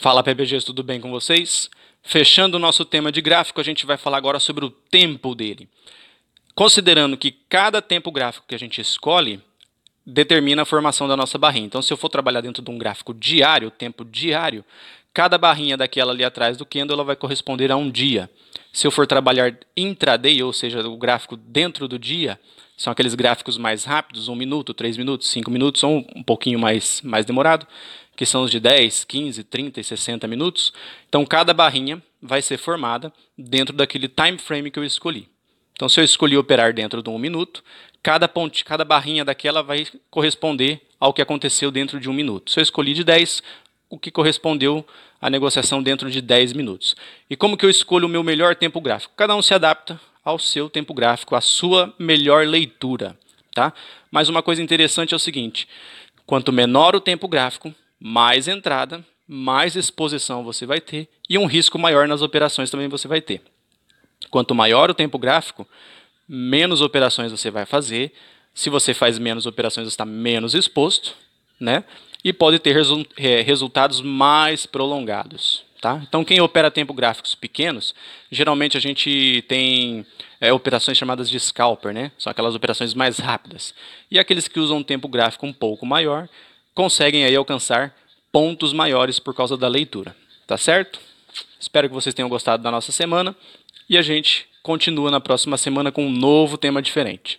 Fala PBGs, tudo bem com vocês? Fechando o nosso tema de gráfico, a gente vai falar agora sobre o tempo dele. Considerando que cada tempo gráfico que a gente escolhe determina a formação da nossa barrinha. Então, se eu for trabalhar dentro de um gráfico diário, tempo diário, cada barrinha daquela ali atrás do candle ela vai corresponder a um dia. Se eu for trabalhar intraday, ou seja, o gráfico dentro do dia, são aqueles gráficos mais rápidos, um minuto, três minutos, cinco minutos, ou um pouquinho mais, mais demorado que são os de 10, 15, 30 e 60 minutos. Então, cada barrinha vai ser formada dentro daquele time frame que eu escolhi. Então, se eu escolhi operar dentro de um minuto, cada, ponte, cada barrinha daquela vai corresponder ao que aconteceu dentro de um minuto. Se eu escolhi de 10, o que correspondeu à negociação dentro de 10 minutos. E como que eu escolho o meu melhor tempo gráfico? Cada um se adapta ao seu tempo gráfico, à sua melhor leitura. Tá? Mas uma coisa interessante é o seguinte: quanto menor o tempo gráfico, mais entrada, mais exposição você vai ter e um risco maior nas operações também você vai ter. Quanto maior o tempo gráfico, menos operações você vai fazer. Se você faz menos operações, você está menos exposto, né? E pode ter resu é, resultados mais prolongados. Tá? Então, quem opera tempo gráficos pequenos, geralmente a gente tem é, operações chamadas de scalper, né? São aquelas operações mais rápidas. E aqueles que usam um tempo gráfico um pouco maior, conseguem aí alcançar pontos maiores por causa da leitura. Tá certo? Espero que vocês tenham gostado da nossa semana e a gente continua na próxima semana com um novo tema diferente.